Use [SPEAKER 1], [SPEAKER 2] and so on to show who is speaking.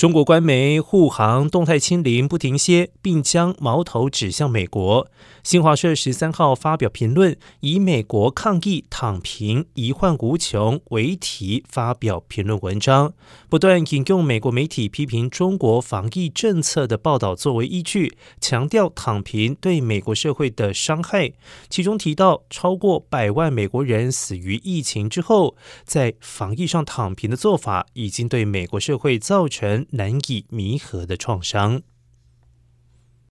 [SPEAKER 1] 中国官媒护航动态清零不停歇，并将矛头指向美国。新华社十三号发表评论，以“美国抗疫躺平，一患无穷”为题发表评论文章，不断引用美国媒体批评中国防疫政策的报道作为依据，强调躺平对美国社会的伤害。其中提到，超过百万美国人死于疫情之后，在防疫上躺平的做法，已经对美国社会造成。难以弥合的创伤。